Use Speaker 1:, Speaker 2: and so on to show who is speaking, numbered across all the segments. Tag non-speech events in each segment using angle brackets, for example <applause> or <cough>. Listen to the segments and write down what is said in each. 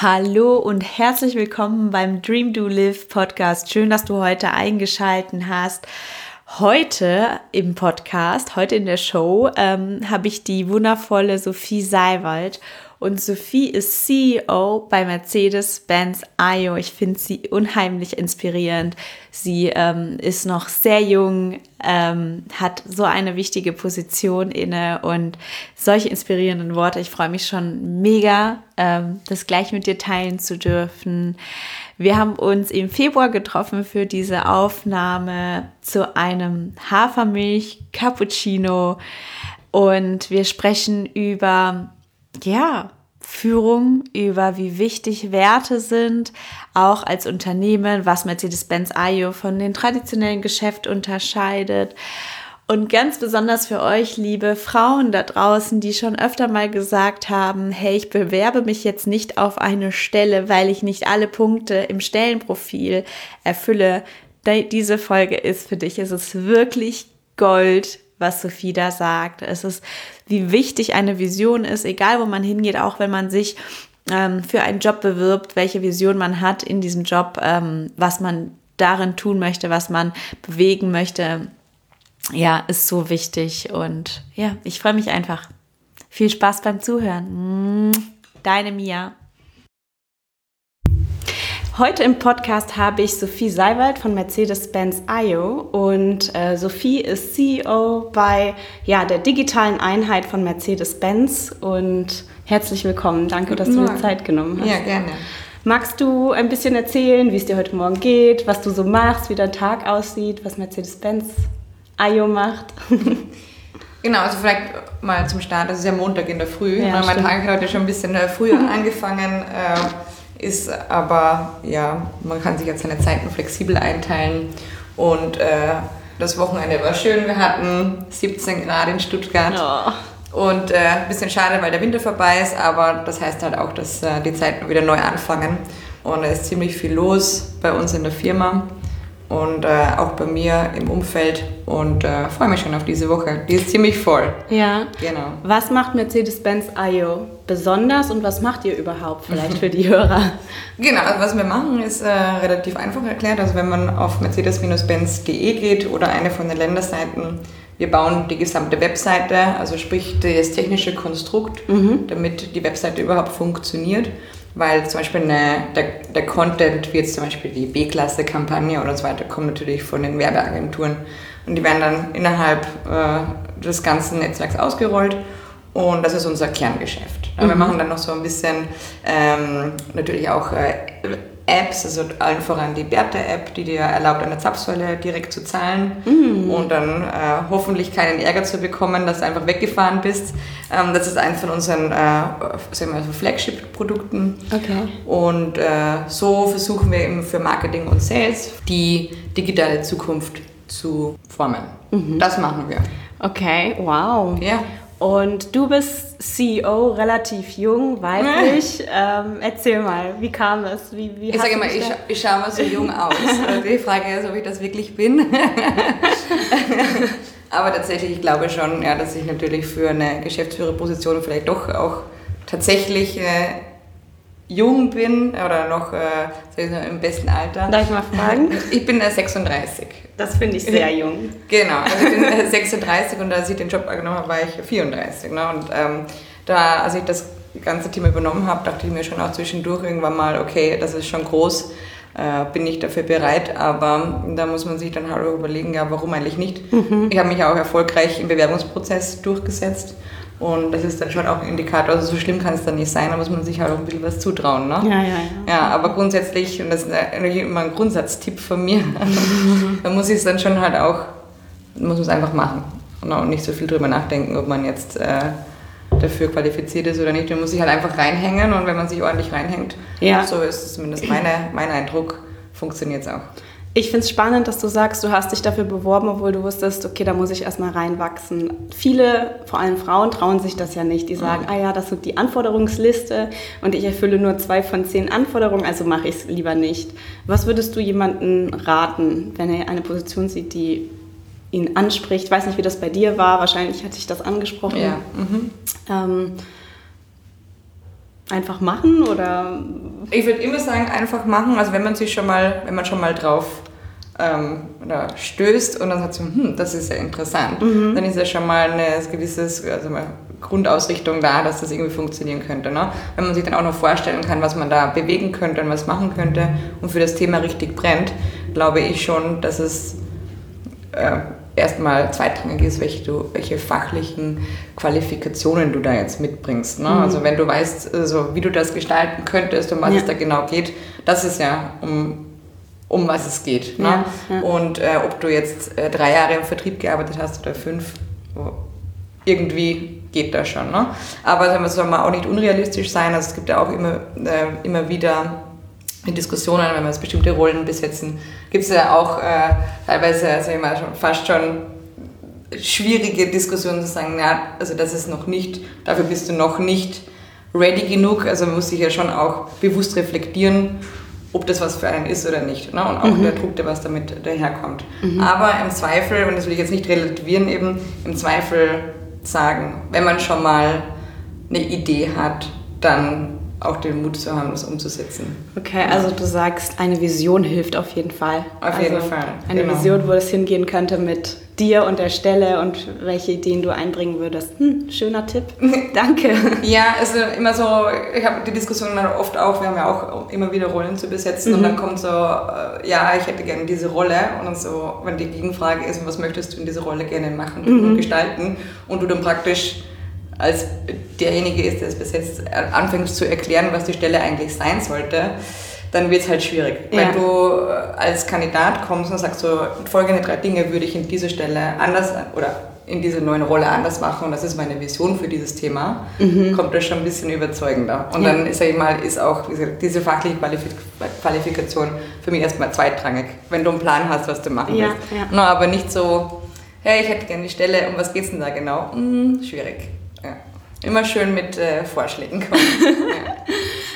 Speaker 1: Hallo und herzlich willkommen beim Dream Do Live Podcast. Schön, dass du heute eingeschalten hast. Heute im Podcast, heute in der Show, ähm, habe ich die wundervolle Sophie Seiwald und Sophie ist CEO bei Mercedes-Benz IO. Ich finde sie unheimlich inspirierend. Sie ähm, ist noch sehr jung, ähm, hat so eine wichtige Position inne und solche inspirierenden Worte. Ich freue mich schon mega, ähm, das gleich mit dir teilen zu dürfen. Wir haben uns im Februar getroffen für diese Aufnahme zu einem Hafermilch-Cappuccino und wir sprechen über ja, Führung, über wie wichtig Werte sind, auch als Unternehmen, was Mercedes-Benz IO von den traditionellen Geschäft unterscheidet. Und ganz besonders für euch, liebe Frauen da draußen, die schon öfter mal gesagt haben, hey, ich bewerbe mich jetzt nicht auf eine Stelle, weil ich nicht alle Punkte im Stellenprofil erfülle. Diese Folge ist für dich. Es ist wirklich Gold was Sophie da sagt. Es ist, wie wichtig eine Vision ist, egal wo man hingeht, auch wenn man sich ähm, für einen Job bewirbt, welche Vision man hat in diesem Job, ähm, was man darin tun möchte, was man bewegen möchte. Ja, ist so wichtig und ja, ich freue mich einfach. Viel Spaß beim Zuhören. Deine Mia. Heute im Podcast habe ich Sophie Seiwald von Mercedes-Benz IO und äh, Sophie ist CEO bei ja, der digitalen Einheit von Mercedes-Benz und herzlich willkommen. Danke, Guten dass du dir Zeit genommen hast.
Speaker 2: Ja, gerne.
Speaker 1: Magst du ein bisschen erzählen, wie es dir heute Morgen geht, was du so machst, wie dein Tag aussieht, was Mercedes-Benz IO macht? <laughs>
Speaker 2: Genau, also vielleicht mal zum Start. Das ist ja Montag in der Früh. Ja, mein Tag hat heute schon ein bisschen äh, früher <laughs> angefangen. Äh, ist aber, ja, man kann sich jetzt seine Zeiten flexibel einteilen und äh, das Wochenende war schön. Wir hatten 17 Grad in Stuttgart. Oh. Und äh, ein bisschen schade, weil der Winter vorbei ist, aber das heißt halt auch, dass äh, die Zeiten wieder neu anfangen. Und es ist ziemlich viel los bei uns in der Firma und äh, auch bei mir im Umfeld und äh, freue mich schon auf diese Woche. Die ist ziemlich voll.
Speaker 1: Ja. Genau. Was macht Mercedes-Benz IO besonders und was macht ihr überhaupt vielleicht <laughs> für die Hörer?
Speaker 2: Genau, also was wir machen ist äh, relativ einfach erklärt. Also wenn man auf mercedes-benz.de geht oder eine von den Länderseiten, wir bauen die gesamte Webseite, also sprich das technische Konstrukt, mhm. damit die Webseite überhaupt funktioniert weil zum Beispiel eine, der, der Content, wie jetzt zum Beispiel die B-Klasse-Kampagne oder so weiter, kommt natürlich von den Werbeagenturen und die werden dann innerhalb äh, des ganzen Netzwerks ausgerollt und das ist unser Kerngeschäft. Mhm. Wir machen dann noch so ein bisschen ähm, natürlich auch äh, Apps, also allen voran die Bertha-App, die dir erlaubt, an der Zapfsäule direkt zu zahlen mm. und dann äh, hoffentlich keinen Ärger zu bekommen, dass du einfach weggefahren bist. Ähm, das ist eines von unseren äh, Flagship-Produkten. Okay. Und äh, so versuchen wir eben für Marketing und Sales die digitale Zukunft zu formen. Mhm. Das machen wir.
Speaker 1: Okay, wow. Ja. Und du bist CEO, relativ jung, weiblich. <laughs> ähm, erzähl mal, wie kam es? Wie, wie
Speaker 2: ich sage immer, ich, ich schaue mal so jung aus. Also die Frage ist, ob ich das wirklich bin. <laughs> Aber tatsächlich, ich glaube schon, ja, dass ich natürlich für eine Geschäftsführerposition vielleicht doch auch tatsächlich äh, jung bin oder noch äh, im besten Alter.
Speaker 3: Darf ich mal fragen? <laughs>
Speaker 2: Ich bin äh, 36.
Speaker 3: Das finde ich sehr jung. <laughs>
Speaker 2: Genau, also ich bin äh, 36 und als ich den Job angenommen habe, war ich 34. Ne? Und ähm, da, als ich das ganze Thema übernommen habe, dachte ich mir schon auch zwischendurch irgendwann mal, okay, das ist schon groß, äh, bin ich dafür bereit, aber da muss man sich dann halt auch überlegen, ja, warum eigentlich nicht. Mhm. Ich habe mich auch erfolgreich im Bewerbungsprozess durchgesetzt und das ist dann schon auch ein Indikator. Also so schlimm kann es dann nicht sein, da muss man sich halt auch ein bisschen was zutrauen. Ne?
Speaker 3: Ja, ja, ja.
Speaker 2: Ja, aber grundsätzlich, und das ist natürlich immer ein Grundsatztipp von mir, <laughs> da muss ich es dann schon halt auch, muss man es einfach machen. Und nicht so viel drüber nachdenken, ob man jetzt äh, dafür qualifiziert ist oder nicht. Man muss sich halt einfach reinhängen und wenn man sich ordentlich reinhängt, ja. so ist zumindest meine, mein Eindruck, funktioniert es auch.
Speaker 3: Ich finde es spannend, dass du sagst, du hast dich dafür beworben, obwohl du wusstest, okay, da muss ich erstmal reinwachsen. Viele, vor allem Frauen, trauen sich das ja nicht. Die sagen, mhm. ah ja, das ist die Anforderungsliste und ich erfülle nur zwei von zehn Anforderungen, also mache ich es lieber nicht. Was würdest du jemandem raten, wenn er eine Position sieht, die ihn anspricht? Ich weiß nicht, wie das bei dir war. Wahrscheinlich hat sich das angesprochen.
Speaker 2: Ja. Mhm.
Speaker 3: Ähm, einfach machen oder?
Speaker 2: Ich würde immer sagen, einfach machen. Also wenn man sich schon mal, wenn man schon mal drauf ähm, oder stößt und dann sagt so, hm, das ist ja interessant, mhm. dann ist ja schon mal eine gewisse also eine Grundausrichtung da, dass das irgendwie funktionieren könnte. Ne? Wenn man sich dann auch noch vorstellen kann, was man da bewegen könnte und was machen könnte und für das Thema richtig brennt, glaube ich schon, dass es äh, erstmal zweitrangig ist, welche, du, welche fachlichen Qualifikationen du da jetzt mitbringst. Ne? Mhm. Also wenn du weißt, also wie du das gestalten könntest, um was ja. es da genau geht, das ist ja um, um was es geht. Ne? Ja, ja. Und äh, ob du jetzt äh, drei Jahre im Vertrieb gearbeitet hast oder fünf, irgendwie geht das schon. Ne? Aber es soll mal auch nicht unrealistisch sein. Also es gibt ja auch immer, äh, immer wieder in Diskussionen, wenn wir jetzt bestimmte Rollen besetzen, gibt es ja auch äh, teilweise, also mal, schon, fast schon schwierige Diskussionen zu sagen, ja, also das ist noch nicht, dafür bist du noch nicht ready genug. Also man muss sich ja schon auch bewusst reflektieren, ob das was für einen ist oder nicht. Ne? Und auch mhm. der Druck, der was damit daherkommt. Mhm. Aber im Zweifel, und das will ich jetzt nicht relativieren eben, im Zweifel sagen, wenn man schon mal eine Idee hat, dann auch den Mut zu haben, das umzusetzen.
Speaker 3: Okay, also du sagst, eine Vision hilft auf jeden Fall.
Speaker 2: Auf
Speaker 3: also
Speaker 2: jeden Fall.
Speaker 3: Eine genau. Vision, wo es hingehen könnte mit dir und der Stelle und welche Ideen du einbringen würdest. Hm, schöner Tipp. <laughs> Danke.
Speaker 2: ja, also immer so, ich habe die Diskussion oft auch, wir haben ja auch immer wieder Rollen zu besetzen mhm. und dann kommt so, äh, ja, ich hätte gerne diese Rolle und dann so, wenn die Gegenfrage ist, was möchtest du in dieser Rolle gerne machen mhm. und gestalten und du dann praktisch als derjenige ist, der es bis jetzt anfängt zu erklären, was die Stelle eigentlich sein sollte, dann wird es halt schwierig. Ja. Wenn du äh, als Kandidat kommst und sagst so, folgende drei Dinge würde ich in dieser Stelle anders oder in dieser neuen Rolle anders machen und das ist meine Vision für dieses Thema, mhm. kommt das schon ein bisschen überzeugender. Und ja. dann, sag ich mal, ist auch diese fachliche Qualifikation für mich erstmal zweitrangig, wenn du einen Plan hast, was du machen ja, willst. Ja. No, aber nicht so, hey, ich hätte gerne die Stelle, um was geht es denn da genau? Hm, schwierig. Immer schön mit äh, Vorschlägen kommen. ja. <laughs>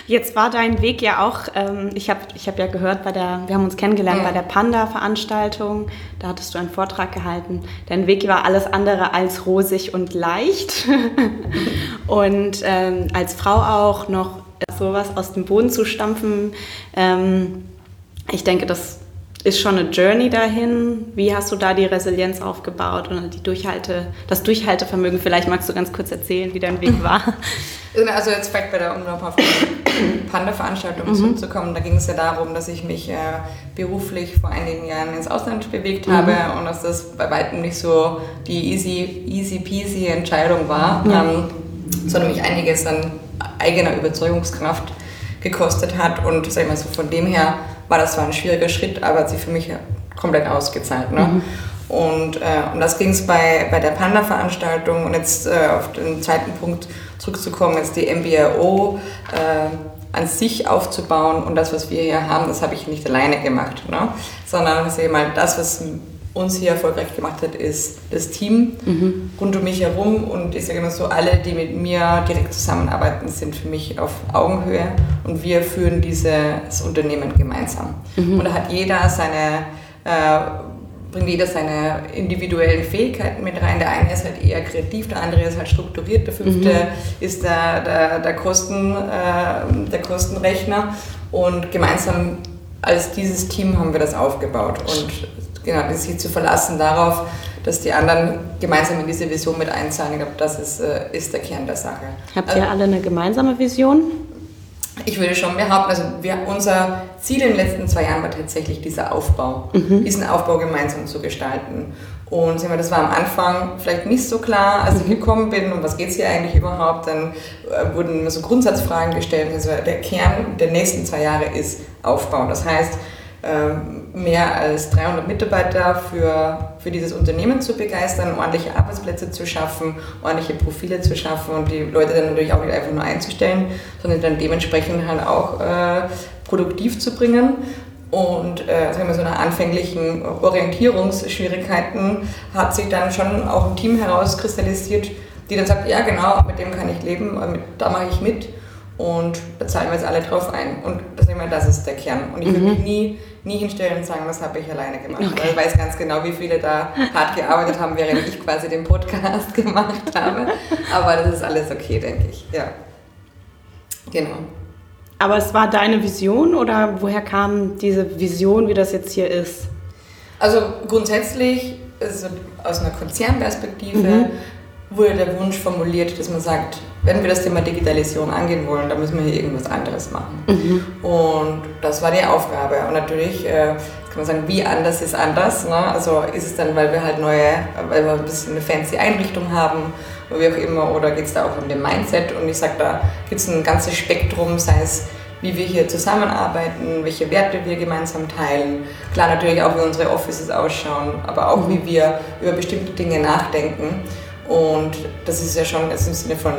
Speaker 3: Jetzt war dein Weg ja auch, ähm, ich habe ich hab ja gehört, bei der, wir haben uns kennengelernt ja. bei der Panda-Veranstaltung, da hattest du einen Vortrag gehalten. Dein Weg war alles andere als rosig und leicht. <laughs> und ähm, als Frau auch noch sowas aus dem Boden zu stampfen, ähm, ich denke, das ist schon eine Journey dahin. Wie hast du da die Resilienz aufgebaut und die Durchhalte, das Durchhaltevermögen? Vielleicht magst du ganz kurz erzählen, wie dein Weg war. <laughs>
Speaker 2: Also jetzt vielleicht bei der, um nochmal auf die Panda-Veranstaltung mhm. zurückzukommen, da ging es ja darum, dass ich mich äh, beruflich vor einigen Jahren ins Ausland bewegt mhm. habe und dass das bei weitem nicht so die easy, easy peasy Entscheidung war, ja. ähm, sondern mich einiges an eigener Überzeugungskraft gekostet hat und sag ich mal so von dem her war das zwar ein schwieriger Schritt, aber hat sich für mich komplett ausgezahlt. Ne? Mhm. Und, äh, und das ging es bei, bei der Panda-Veranstaltung und jetzt äh, auf den zweiten Punkt zurückzukommen, jetzt die MBRO äh, an sich aufzubauen und das, was wir hier haben, das habe ich nicht alleine gemacht, ne? sondern das mal das, was uns hier erfolgreich gemacht hat, ist das Team mhm. rund um mich herum. Und ich sage immer so, alle, die mit mir direkt zusammenarbeiten, sind für mich auf Augenhöhe und wir führen dieses Unternehmen gemeinsam. Mhm. Und da hat jeder seine äh, bringt jeder seine individuellen Fähigkeiten mit rein. Der eine ist halt eher kreativ, der andere ist halt strukturiert, der fünfte mhm. ist der, der, der, Kosten, äh, der Kostenrechner. Und gemeinsam als dieses Team haben wir das aufgebaut. Und genau, sich zu verlassen darauf, dass die anderen gemeinsam in diese Vision mit einzahlen, ich glaube, das ist, äh, ist der Kern der Sache.
Speaker 3: Habt ihr also, alle eine gemeinsame Vision?
Speaker 2: Ich würde schon behaupten, also wir, unser Ziel in den letzten zwei Jahren war tatsächlich dieser Aufbau, mhm. diesen Aufbau gemeinsam zu gestalten. Und sehen wir, das war am Anfang vielleicht nicht so klar, als ich mhm. gekommen bin, um was geht es hier eigentlich überhaupt. Dann äh, wurden immer so Grundsatzfragen gestellt. Also der Kern der nächsten zwei Jahre ist Aufbau. Das heißt, ähm, mehr als 300 Mitarbeiter für, für dieses Unternehmen zu begeistern, ordentliche Arbeitsplätze zu schaffen, ordentliche Profile zu schaffen und die Leute dann natürlich auch nicht einfach nur einzustellen, sondern dann dementsprechend halt auch äh, produktiv zu bringen. Und äh, sagen wir, so nach anfänglichen Orientierungsschwierigkeiten hat sich dann schon auch ein Team herauskristallisiert, die dann sagt, ja genau, mit dem kann ich leben, da mache ich mit und da zahlen wir jetzt alle drauf ein. Und das, das ist der Kern. Und ich würde mhm. mich nie, nie hinstellen und sagen, das habe ich alleine gemacht. Okay. Weil ich weiß ganz genau, wie viele da hart gearbeitet haben, während ich quasi den Podcast <laughs> gemacht habe. Aber das ist alles okay, denke ich. Ja. Genau.
Speaker 3: Aber es war deine Vision oder woher kam diese Vision, wie das jetzt hier ist?
Speaker 2: Also grundsätzlich, also aus einer Konzernperspektive, mhm wurde der Wunsch formuliert, dass man sagt, wenn wir das Thema Digitalisierung angehen wollen, dann müssen wir hier irgendwas anderes machen. Mhm. Und das war die Aufgabe. Und natürlich äh, kann man sagen, wie anders ist anders. Ne? Also ist es dann, weil wir halt neue, weil wir ein bisschen eine fancy Einrichtung haben, oder wie auch immer, oder geht es da auch um den Mindset? Und ich sage, da gibt es ein ganzes Spektrum, sei es wie wir hier zusammenarbeiten, welche Werte wir gemeinsam teilen. Klar natürlich auch, wie unsere Offices ausschauen, aber auch wie wir über bestimmte Dinge nachdenken. Und das ist ja schon also im Sinne von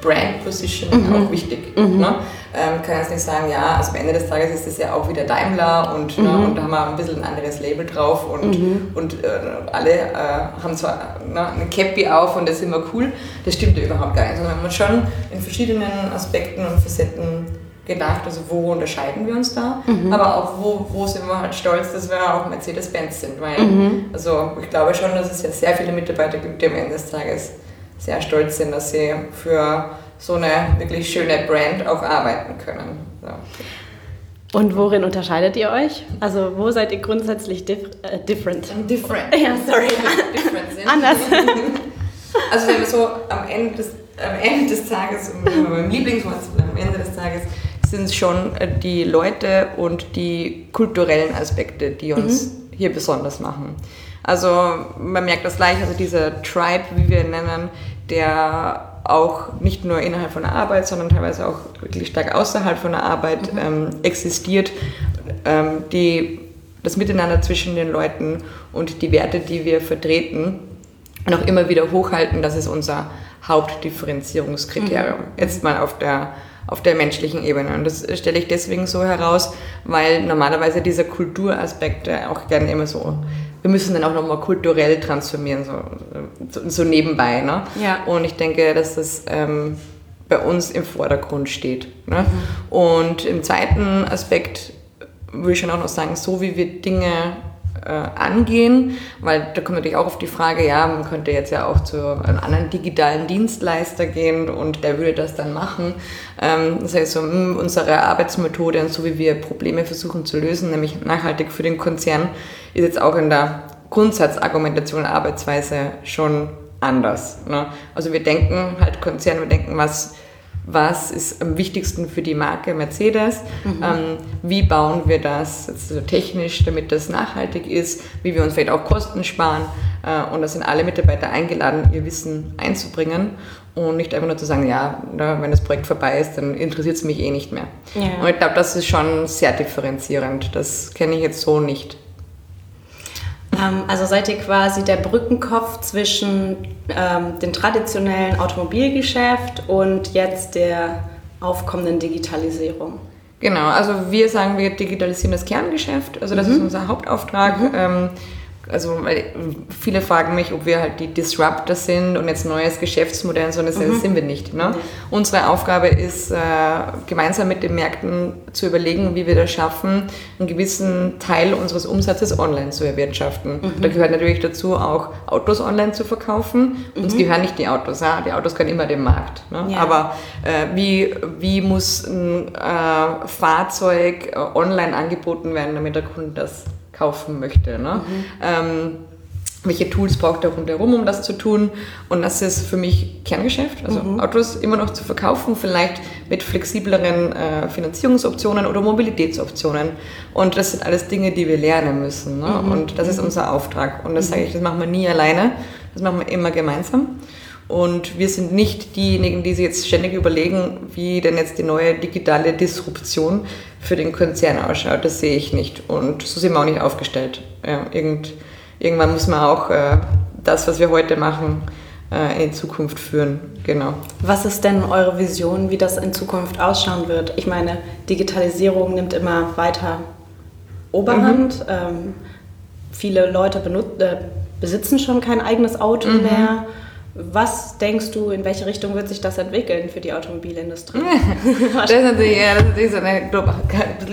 Speaker 2: Brand Positioning mhm. auch wichtig. Mhm. Ne? Ähm, kann jetzt nicht sagen, ja, also am Ende des Tages ist das ja auch wieder Daimler und, ne, mhm. ne, und da haben wir ein bisschen ein anderes Label drauf und, mhm. und äh, alle äh, haben zwar ne, eine Cappy auf und das ist immer cool. Das stimmt ja überhaupt gar nicht, sondern man schon in verschiedenen Aspekten und Facetten gedacht, also wo unterscheiden wir uns da, mhm. aber auch wo, wo sind wir halt stolz, dass wir auch Mercedes-Benz sind, weil mhm. also ich glaube schon, dass es ja sehr viele Mitarbeiter gibt, die am Ende des Tages sehr stolz sind, dass sie für so eine wirklich schöne Brand auch arbeiten können. So.
Speaker 3: Und worin unterscheidet ihr euch? Also wo seid ihr grundsätzlich dif äh, different?
Speaker 2: Different.
Speaker 3: Ja, sorry. <laughs>
Speaker 2: different sind.
Speaker 3: Anders. <laughs>
Speaker 2: Also wenn wir so am Ende des, am Ende des Tages, um beim Lieblingswort zu bleiben, am Ende des Tages sind es schon äh, die Leute und die kulturellen Aspekte, die uns mhm. hier besonders machen. Also man merkt das gleich, also dieser Tribe, wie wir ihn nennen, der auch nicht nur innerhalb von der Arbeit, sondern teilweise auch wirklich stark außerhalb von der Arbeit mhm. ähm, existiert, ähm, die, das Miteinander zwischen den Leuten und die Werte, die wir vertreten, noch immer wieder hochhalten, das ist unser Hauptdifferenzierungskriterium. Mhm. Jetzt mal auf der auf der menschlichen Ebene. Und das stelle ich deswegen so heraus, weil normalerweise dieser Kulturaspekt auch gerne immer so, wir müssen dann auch nochmal kulturell transformieren, so, so nebenbei. Ne? Ja. Und ich denke, dass das ähm, bei uns im Vordergrund steht. Ne? Mhm. Und im zweiten Aspekt würde ich schon auch noch sagen, so wie wir Dinge äh, angehen, weil da kommt natürlich auch auf die Frage, ja, man könnte jetzt ja auch zu einem anderen digitalen Dienstleister gehen und der würde das dann machen. Ähm, das heißt, so, hm, unsere Arbeitsmethode und so wie wir Probleme versuchen zu lösen, nämlich nachhaltig für den Konzern, ist jetzt auch in der Grundsatzargumentation Arbeitsweise schon anders. Ne? Also wir denken halt Konzern, wir denken, was was ist am wichtigsten für die Marke Mercedes, mhm. ähm, wie bauen wir das also technisch, damit das nachhaltig ist, wie wir uns vielleicht auch Kosten sparen. Äh, und da sind alle Mitarbeiter eingeladen, ihr Wissen einzubringen und nicht einfach nur zu sagen, ja, wenn das Projekt vorbei ist, dann interessiert es mich eh nicht mehr. Ja. Und ich glaube, das ist schon sehr differenzierend. Das kenne ich jetzt so nicht.
Speaker 3: Ähm, also seid ihr quasi der Brückenkopf zwischen ähm, dem traditionellen Automobilgeschäft und jetzt der aufkommenden Digitalisierung.
Speaker 2: Genau, also wir sagen, wir digitalisieren das Kerngeschäft, also das mhm. ist unser Hauptauftrag. Mhm. Ähm, also viele fragen mich, ob wir halt die Disruptor sind und jetzt neues Geschäftsmodell, sondern das mhm. sind wir nicht. Ne? Unsere Aufgabe ist, äh, gemeinsam mit den Märkten zu überlegen, wie wir das schaffen, einen gewissen Teil unseres Umsatzes online zu erwirtschaften. Mhm. Da gehört natürlich dazu auch Autos online zu verkaufen. Uns mhm. gehören nicht die Autos, ja? die Autos gehören immer dem Markt. Ne? Ja. Aber äh, wie, wie muss ein äh, Fahrzeug äh, online angeboten werden, damit der Kunde das kaufen möchte. Ne? Mhm. Ähm, welche Tools braucht er rundherum, um das zu tun. Und das ist für mich Kerngeschäft, also mhm. Autos immer noch zu verkaufen, vielleicht mit flexibleren äh, Finanzierungsoptionen oder Mobilitätsoptionen. Und das sind alles Dinge, die wir lernen müssen. Ne? Mhm. Und das ist mhm. unser Auftrag. Und das sage ich, das machen wir nie alleine, das machen wir immer gemeinsam. Und wir sind nicht diejenigen, die sich jetzt ständig überlegen, wie denn jetzt die neue digitale Disruption für den Konzern ausschaut. Das sehe ich nicht. Und so sind wir auch nicht aufgestellt. Ja, irgend, irgendwann muss man auch äh, das, was wir heute machen, äh, in Zukunft führen. Genau.
Speaker 3: Was ist denn eure Vision, wie das in Zukunft ausschauen wird? Ich meine, Digitalisierung nimmt immer weiter Oberhand. Mhm. Ähm, viele Leute äh, besitzen schon kein eigenes Auto mhm. mehr. Was denkst du, in welche Richtung wird sich das entwickeln für die Automobilindustrie? <laughs>
Speaker 2: das, <laughs> ist natürlich, ja, das ist natürlich so eine global,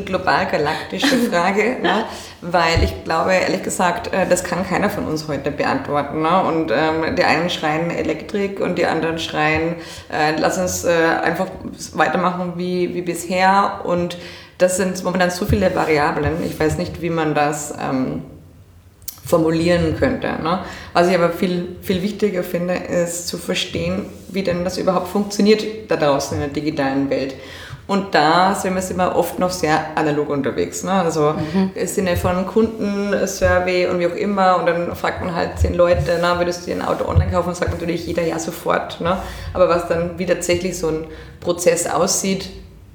Speaker 2: global galaktische <laughs> Frage, ne? weil ich glaube, ehrlich gesagt, äh, das kann keiner von uns heute beantworten. Ne? Und ähm, die einen schreien Elektrik und die anderen schreien, äh, lass uns äh, einfach weitermachen wie, wie bisher. Und das sind momentan so viele Variablen. Ich weiß nicht, wie man das... Ähm, formulieren könnte. Ne? Was ich aber viel, viel wichtiger finde, ist zu verstehen, wie denn das überhaupt funktioniert da draußen in der digitalen Welt. Und da sind wir immer oft noch sehr analog unterwegs. Ne? Also mhm. im Sinne von Kundensurvey und wie auch immer. Und dann fragt man halt zehn Leute, na, würdest du dir ein Auto online kaufen? Und sagt natürlich jeder ja sofort. Ne? Aber was dann wie tatsächlich so ein Prozess aussieht,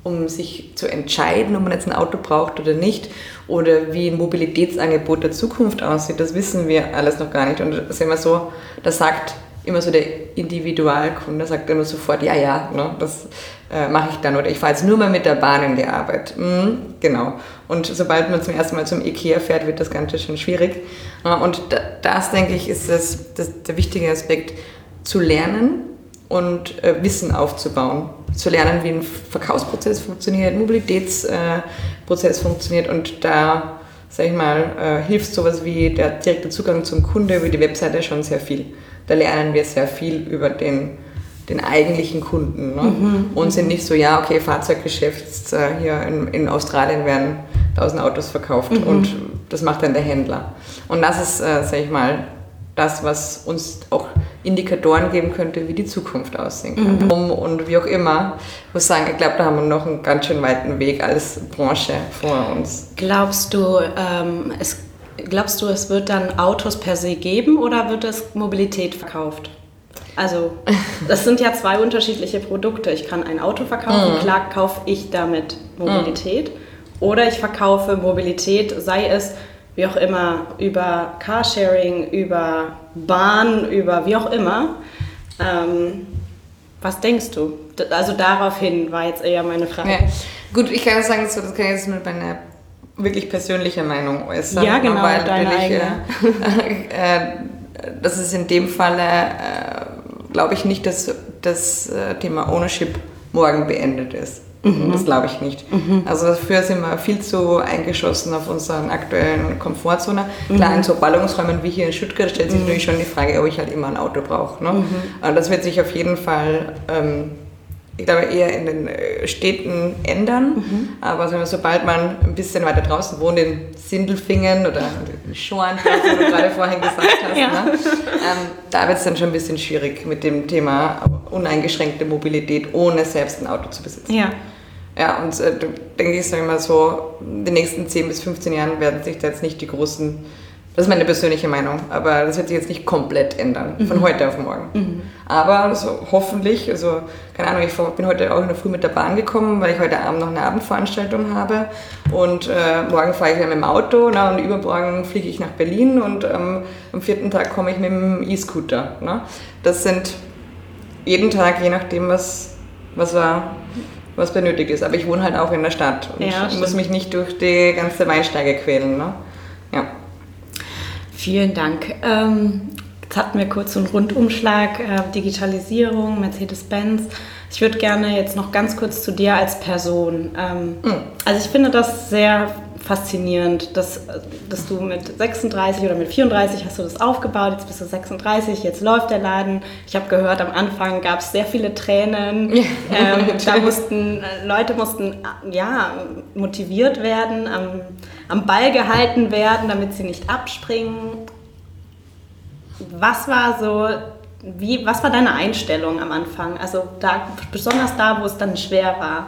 Speaker 2: um sich zu entscheiden, ob man jetzt ein Auto braucht oder nicht, oder wie ein Mobilitätsangebot der Zukunft aussieht, das wissen wir alles noch gar nicht. Und das ist immer so, da sagt immer so der Individualkunde, sagt immer sofort, ja, ja, ne, das äh, mache ich dann. Oder ich fahre jetzt nur mal mit der Bahn in die Arbeit. Mhm, genau. Und sobald man zum ersten Mal zum Ikea fährt, wird das Ganze schon schwierig. Und das, denke ich, ist das, das der wichtige Aspekt, zu lernen und äh, Wissen aufzubauen zu lernen, wie ein Verkaufsprozess funktioniert, ein Mobilitätsprozess äh, funktioniert und da, sag ich mal, äh, hilft sowas wie der direkte Zugang zum Kunde über die Webseite schon sehr viel. Da lernen wir sehr viel über den, den eigentlichen Kunden ne? mhm. und sind nicht so, ja, okay, Fahrzeuggeschäft, äh, hier in, in, Australien werden 1000 Autos verkauft mhm. und das macht dann der Händler. Und das ist, äh, sag ich mal, das, was uns auch Indikatoren geben könnte, wie die Zukunft aussehen kann. Mhm. Und wie auch immer, ich muss sagen, ich glaube, da haben wir noch einen ganz schön weiten Weg als Branche vor uns.
Speaker 3: Glaubst du, ähm, es, glaubst du, es wird dann Autos per se geben oder wird es Mobilität verkauft? Also, <laughs> das sind ja zwei unterschiedliche Produkte. Ich kann ein Auto verkaufen, mhm. klar kaufe ich damit Mobilität. Mhm. Oder ich verkaufe Mobilität, sei es wie auch immer, über Carsharing, über Bahn, über wie auch immer. Ähm, was denkst du? Also daraufhin war jetzt eher meine Frage. Ja.
Speaker 2: Gut, ich kann sagen, das kann ich jetzt mit meiner wirklich persönliche Meinung äußern.
Speaker 3: Ja, genau, weil deine eigene.
Speaker 2: Äh, <laughs> äh, das ist in dem Falle, äh, glaube ich nicht, dass das äh, Thema Ownership morgen beendet ist. Mhm. Das glaube ich nicht. Mhm. Also dafür sind wir viel zu eingeschossen auf unseren aktuellen Komfortzone. Mhm. Klar, in so Ballungsräumen wie hier in Stuttgart stellt sich mhm. natürlich schon die Frage, ob ich halt immer ein Auto brauche. Ne? Mhm. Das wird sich auf jeden Fall, ähm, ich glaube, eher in den äh, Städten ändern. Mhm. Aber also, sobald man ein bisschen weiter draußen wohnt, in Sindelfingen oder Schornberg, wie du gerade vorhin gesagt hast, <laughs> ja. ne? ähm, da wird es dann schon ein bisschen schwierig mit dem Thema uneingeschränkte Mobilität, ohne selbst ein Auto zu besitzen.
Speaker 3: Ja.
Speaker 2: Ja, und äh, denke ich, sage mal so, in den nächsten 10 bis 15 Jahren werden sich da jetzt nicht die großen, das ist meine persönliche Meinung, aber das wird sich jetzt nicht komplett ändern, mhm. von heute auf morgen. Mhm. Aber also, hoffentlich, also keine Ahnung, ich bin heute auch in der Früh mit der Bahn gekommen, weil ich heute Abend noch eine Abendveranstaltung habe und äh, morgen fahre ich dann mit dem Auto na, und übermorgen fliege ich nach Berlin und ähm, am vierten Tag komme ich mit dem E-Scooter. Ne? Das sind jeden Tag, je nachdem, was, was war was benötigt ist. Aber ich wohne halt auch in der Stadt und ja, muss mich nicht durch die ganze Weinsteige quälen. Ne? Ja.
Speaker 3: Vielen Dank. Ähm, jetzt hatten wir kurz so einen Rundumschlag, äh, Digitalisierung, Mercedes-Benz. Ich würde gerne jetzt noch ganz kurz zu dir als Person. Ähm, mhm. Also ich finde das sehr faszinierend, dass, dass du mit 36 oder mit 34 hast du das aufgebaut, jetzt bist du 36, jetzt läuft der Laden. Ich habe gehört, am Anfang gab es sehr viele Tränen. <laughs> Ja. Ähm, <laughs> da mussten, Leute mussten ja, motiviert werden, am, am Ball gehalten werden, damit sie nicht abspringen. Was war so wie, was war deine Einstellung am Anfang? Also da, besonders da, wo es dann schwer war.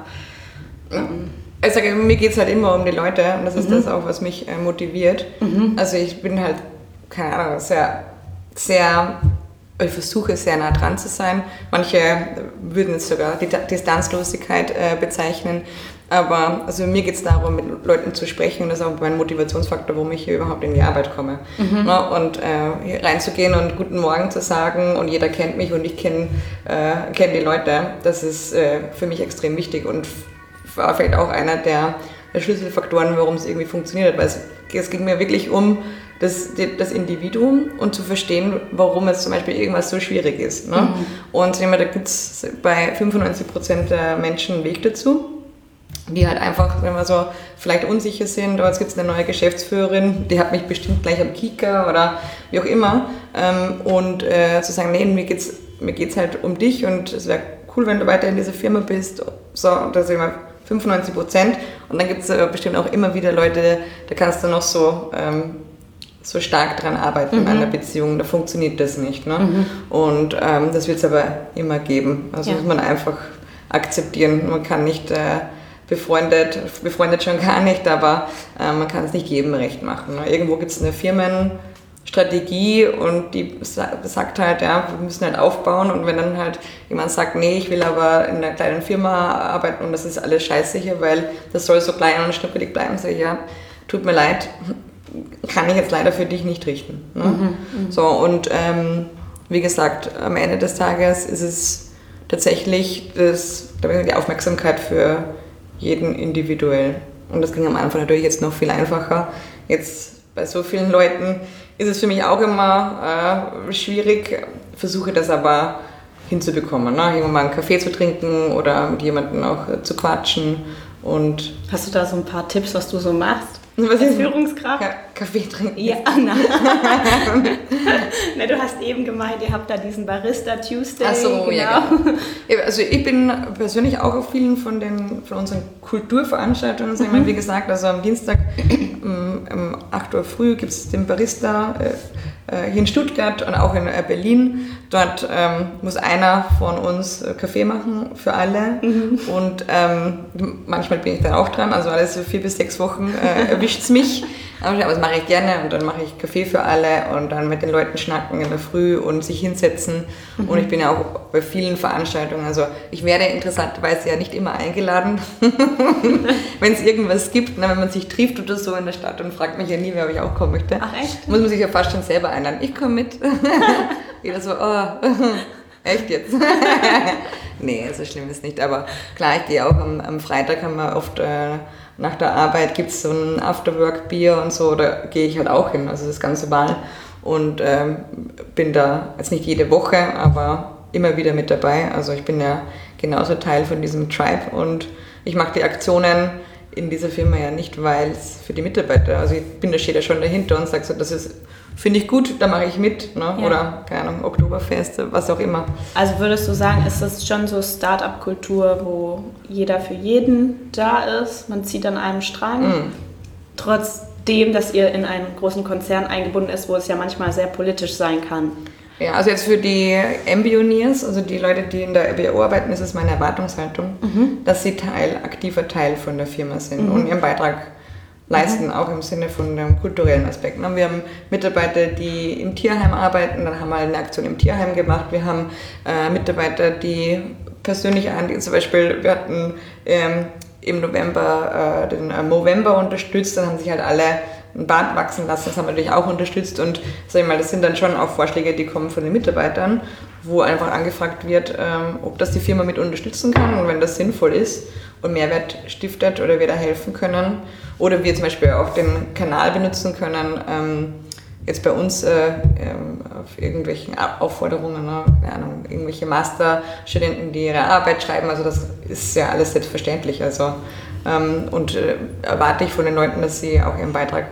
Speaker 2: Ähm, ich sage, mir geht es halt immer um die Leute und das ist mhm. das auch, was mich äh, motiviert. Mhm. Also ich bin halt, keine Ahnung, sehr, sehr, ich versuche sehr nah dran zu sein. Manche würden es sogar die Distanzlosigkeit äh, bezeichnen. Aber also mir geht es darum, mit Leuten zu sprechen und das ist auch mein Motivationsfaktor, warum ich hier überhaupt in die Arbeit komme. Mhm. Ja, und äh, reinzugehen und Guten Morgen zu sagen und jeder kennt mich und ich kenne äh, kenn die Leute, das ist äh, für mich extrem wichtig und war vielleicht auch einer der, der Schlüsselfaktoren, warum es irgendwie funktioniert hat. Weil es, es ging mir wirklich um das, das Individuum und zu verstehen, warum es zum Beispiel irgendwas so schwierig ist. Ne? Mhm. Und da gibt es bei 95 Prozent der Menschen einen Weg dazu die halt einfach, wenn wir so vielleicht unsicher sind, oder jetzt gibt es eine neue Geschäftsführerin, die hat mich bestimmt gleich am Kicker oder wie auch immer. Ähm, und äh, zu sagen, nee, mir geht es mir geht's halt um dich und es wäre cool, wenn du weiter in dieser Firma bist. So, das ist immer 95 Prozent. Und dann gibt es äh, bestimmt auch immer wieder Leute, da kannst du noch so, ähm, so stark dran arbeiten mhm. an der Beziehung, da funktioniert das nicht. Ne? Mhm. Und ähm, das wird es aber immer geben. Also ja. muss man einfach akzeptieren. Man kann nicht äh, befreundet, befreundet schon gar nicht, aber äh, man kann es nicht jedem recht machen. Ne? Irgendwo gibt es eine Firmen Strategie und die sagt halt, ja, wir müssen halt aufbauen und wenn dann halt jemand sagt, nee, ich will aber in einer kleinen Firma arbeiten und das ist alles scheiße hier, weil das soll so klein und schnuckelig bleiben, sage ich, ja, tut mir leid, kann ich jetzt leider für dich nicht richten. Ne? Mhm, mhm, so und ähm, wie gesagt, am Ende des Tages ist es tatsächlich das, die Aufmerksamkeit für jeden individuell. Und das ging am Anfang natürlich jetzt noch viel einfacher. Jetzt bei so vielen Leuten ist es für mich auch immer äh, schwierig, versuche das aber hinzubekommen. Ne? Irgendwann mal einen Kaffee zu trinken oder mit jemandem auch äh, zu quatschen. Und
Speaker 3: Hast du da so ein paar Tipps, was du so machst? Was als Führungskraft? Ka
Speaker 2: Kaffee trinken.
Speaker 3: Ja, <laughs> nein. Na, du hast eben gemeint, ihr habt da diesen Barista Tuesday. Ach so, genau. ja,
Speaker 2: genau. Also ich bin persönlich auch auf vielen von, den, von unseren Kulturveranstaltungen. Mhm. Wie gesagt, also am Dienstag um, um 8 Uhr früh gibt es den Barista äh, äh, hier in Stuttgart und auch in äh, Berlin. Dort ähm, muss einer von uns äh, Kaffee machen für alle. Mhm. Und ähm, manchmal bin ich dann auch dran, also alles so vier bis sechs Wochen äh, erwischt es mich. Aber das mache ich gerne und dann mache ich Kaffee für alle und dann mit den Leuten schnacken in der Früh und sich hinsetzen. Mhm. Und ich bin ja auch bei vielen Veranstaltungen. Also ich werde interessanterweise ja nicht immer eingeladen, <laughs> wenn es irgendwas gibt. Na, wenn man sich trifft oder so in der Stadt und fragt mich ja nie, wer ich auch kommen möchte. Ach echt? Muss man sich ja fast schon selber einladen. Ich komme mit. <laughs> Jeder so, oh, echt jetzt? <laughs> nee, so schlimm ist nicht. Aber klar, ich gehe auch am, am Freitag haben wir oft... Äh, nach der Arbeit gibt es so ein Afterwork-Bier und so, da gehe ich halt auch hin, also das ganze Mal. Und ähm, bin da jetzt nicht jede Woche, aber immer wieder mit dabei. Also ich bin ja genauso Teil von diesem Tribe und ich mache die Aktionen in dieser Firma ja nicht, weil es für die Mitarbeiter, also ich bin da steht ja schon dahinter und sage so, das ist finde ich gut, da mache ich mit. Ne? Ja. Oder, keine Ahnung, Oktoberfest, was auch immer.
Speaker 3: Also würdest du sagen, ist das schon so Start-up-Kultur, wo jeder für jeden da ist, man zieht an einem Strang, mm. trotzdem, dass ihr in einen großen Konzern eingebunden ist, wo es ja manchmal sehr politisch sein kann?
Speaker 2: Ja, also jetzt für die Embryoniers, also die Leute, die in der RBO arbeiten, ist es meine Erwartungshaltung, mhm. dass sie Teil, aktiver Teil von der Firma sind mhm. und ihren Beitrag leisten, mhm. auch im Sinne von dem kulturellen Aspekt. Wir haben Mitarbeiter, die im Tierheim arbeiten, dann haben wir eine Aktion im Tierheim gemacht. Wir haben äh, Mitarbeiter, die persönlich an, zum Beispiel, wir hatten ähm, im November äh, den äh, Movember unterstützt, dann haben sich halt alle ein Bart wachsen lassen, das haben wir natürlich auch unterstützt. Und sag ich mal, das sind dann schon auch Vorschläge, die kommen von den Mitarbeitern, wo einfach angefragt wird, ähm, ob das die Firma mit unterstützen kann. Und wenn das sinnvoll ist und Mehrwert stiftet oder wir da helfen können oder wir zum Beispiel auch den Kanal benutzen können, ähm, jetzt bei uns äh, ähm, auf irgendwelchen Aufforderungen, ne, keine Ahnung, irgendwelche Masterstudenten, die ihre Arbeit schreiben, also das ist ja alles selbstverständlich. Also, und äh, erwarte ich von den Leuten, dass sie auch ihren Beitrag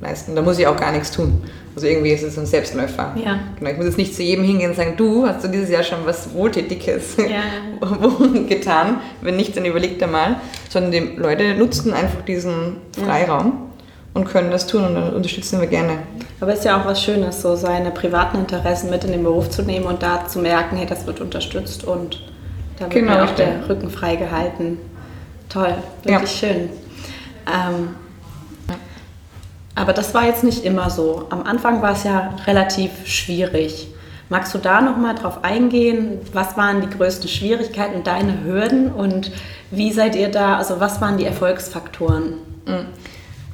Speaker 2: leisten. Da muss ich auch gar nichts tun. Also irgendwie ist es ein Selbstläufer. Ja. Genau, ich muss jetzt nicht zu jedem hingehen und sagen, du hast du dieses Jahr schon was Wohltätiges ja. <laughs> getan. Wenn nicht, dann überleg dir mal. Sondern die Leute nutzen einfach diesen Freiraum. Und können das tun und dann unterstützen wir gerne.
Speaker 3: Aber es ist ja auch was Schönes, so seine privaten Interessen mit in den Beruf zu nehmen und da zu merken, hey, das wird unterstützt und da wird genau, mir auch der Rücken frei gehalten. Toll, wirklich ja. schön. Ähm, aber das war jetzt nicht immer so. Am Anfang war es ja relativ schwierig. Magst du da nochmal drauf eingehen? Was waren die größten Schwierigkeiten, deine Hürden und wie seid ihr da, also was waren die Erfolgsfaktoren?
Speaker 2: Mhm.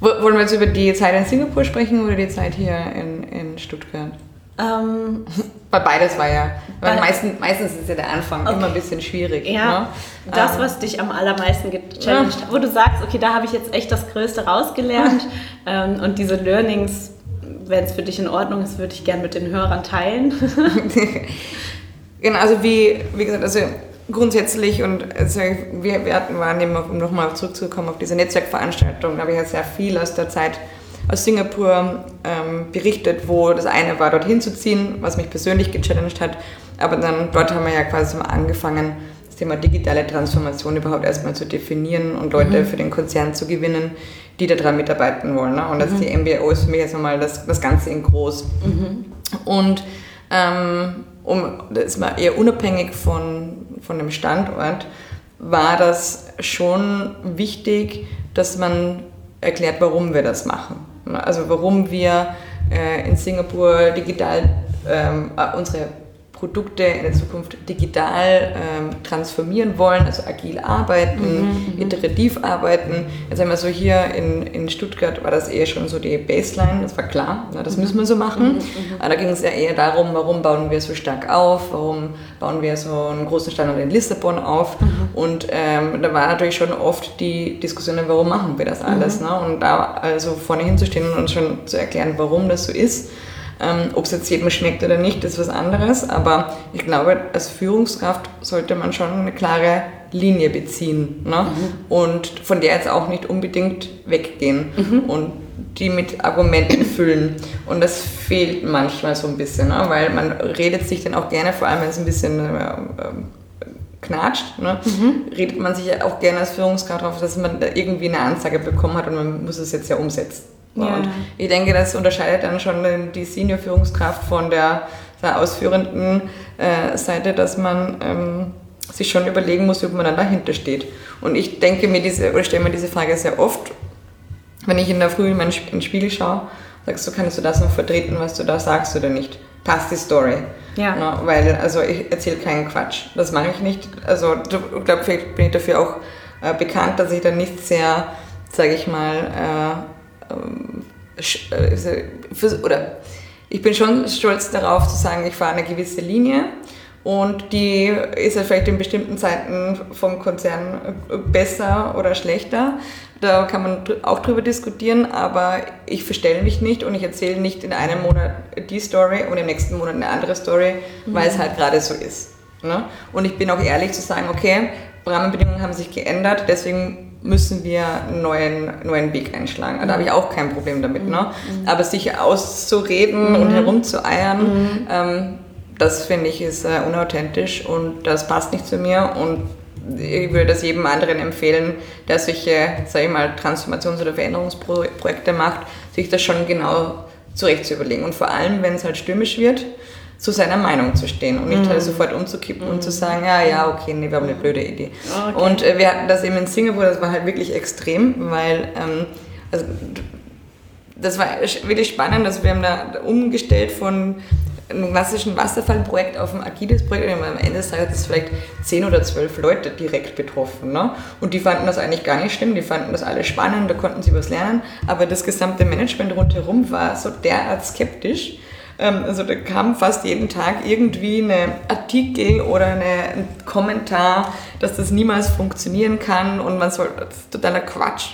Speaker 2: Wollen wir jetzt über die Zeit in Singapur sprechen oder die Zeit hier in, in Stuttgart? Ähm, <laughs> Weil beides war ja, weil meistens, meistens ist ja der Anfang okay. immer ein bisschen schwierig.
Speaker 3: Ja, ne? das, ähm. was dich am allermeisten gechallenged hat, wo du sagst, okay, da habe ich jetzt echt das Größte rausgelernt <laughs> ähm, und diese Learnings, wenn es für dich in Ordnung ist, würde ich gerne mit den Hörern teilen. <laughs>
Speaker 2: genau, also wie, wie gesagt, also grundsätzlich und also wir, wir hatten, waren eben, um nochmal zurückzukommen auf diese Netzwerkveranstaltung, da habe ich ja sehr viel aus der Zeit aus Singapur ähm, berichtet, wo das eine war, dorthin zu ziehen, was mich persönlich gechallenged hat, aber dann dort haben wir ja quasi mal angefangen, das Thema digitale Transformation überhaupt erstmal zu definieren und Leute mhm. für den Konzern zu gewinnen, die daran mitarbeiten wollen. Ne? Und das mhm. die MBO ist für mich jetzt nochmal das, das Ganze in groß. Mhm. Und ähm, um, das war eher unabhängig von, von dem Standort, war das schon wichtig, dass man erklärt, warum wir das machen. Also warum wir äh, in Singapur digital ähm, unsere Produkte in der Zukunft digital ähm, transformieren wollen, also agil arbeiten, mhm, mhm, iterativ arbeiten. Jetzt haben wir so hier in, in Stuttgart war das eher schon so die Baseline, das war klar, ne, das mhm. müssen wir so machen. Mhm, mhm, Aber da ging es ja eher darum, warum bauen wir so stark auf, warum bauen wir so einen großen Standort in Lissabon auf. Mhm. Und ähm, da war natürlich schon oft die Diskussion, warum machen wir das alles. Ne? Und da also vorne hinzustehen und schon zu erklären, warum das so ist ähm, Ob es jetzt jedem schmeckt oder nicht, ist was anderes. Aber ich glaube, als Führungskraft sollte man schon eine klare Linie beziehen ne? Mhm. und von der jetzt auch nicht unbedingt weggehen mhm. und die mit Argumenten füllen. Und das fehlt manchmal so ein bisschen, ne? weil man redet sich dann auch gerne, vor allem wenn es ein bisschen äh, äh, knatscht, ne? mhm. redet man sich ja auch gerne als Führungskraft darauf, dass man da irgendwie eine Ansage bekommen hat und man muss es jetzt ja umsetzen. Ja. Und ich denke, das unterscheidet dann schon die Senior-Führungskraft von der, der ausführenden äh, Seite, dass man ähm, sich schon überlegen muss, ob man dann dahinter steht. Und ich denke mir diese, oder stelle mir diese Frage sehr oft, wenn ich in der Früh in meinen Spiegel schaue, sagst du, kannst du das noch vertreten, was du da sagst oder nicht? Passt die Story. Ja. Na, weil, also ich erzähle keinen Quatsch. Das mache ich nicht. Also ich glaube, vielleicht bin ich dafür auch äh, bekannt, dass ich dann nicht sehr, sage ich mal, äh, oder ich bin schon stolz darauf zu sagen, ich fahre eine gewisse Linie und die ist ja vielleicht in bestimmten Zeiten vom Konzern äh, besser oder schlechter. Da kann man auch drüber diskutieren, aber ich verstelle mich nicht und ich erzähle nicht in einem Monat die Story und im nächsten Monat eine andere Story, weil mhm. es halt gerade so ist. Ne? Und ich bin auch ehrlich zu sagen, okay, Rahmenbedingungen haben sich geändert, deswegen müssen wir einen neuen, neuen Weg einschlagen. Da habe ich auch kein Problem damit. Ne? Mhm. Aber sich auszureden mhm. und herumzueiern, mhm. ähm, das finde ich ist äh, unauthentisch und das passt nicht zu mir und ich würde das jedem anderen empfehlen, der solche, sage ich mal, Transformations- oder Veränderungsprojekte macht, sich das schon genau zurecht zu überlegen. Und vor allem, wenn es halt stürmisch wird, zu seiner Meinung zu stehen und nicht mhm. halt sofort umzukippen mhm. und zu mhm. sagen, ja, ja, okay, nee, wir haben eine blöde Idee. Okay. Und äh, wir hatten das eben in Singapur, das war halt wirklich extrem, weil ähm, also, das war wirklich spannend, dass wir haben da umgestellt von einem klassischen Wasserfallprojekt auf ein agiles Projekt und am Ende des Tages vielleicht zehn oder zwölf Leute direkt betroffen. Ne? Und die fanden das eigentlich gar nicht schlimm, die fanden das alle spannend, da konnten sie was lernen, aber das gesamte Management rundherum war so derart skeptisch, also da kam fast jeden Tag irgendwie ein Artikel oder eine, ein Kommentar, dass das niemals funktionieren kann und man soll, das ist totaler Quatsch.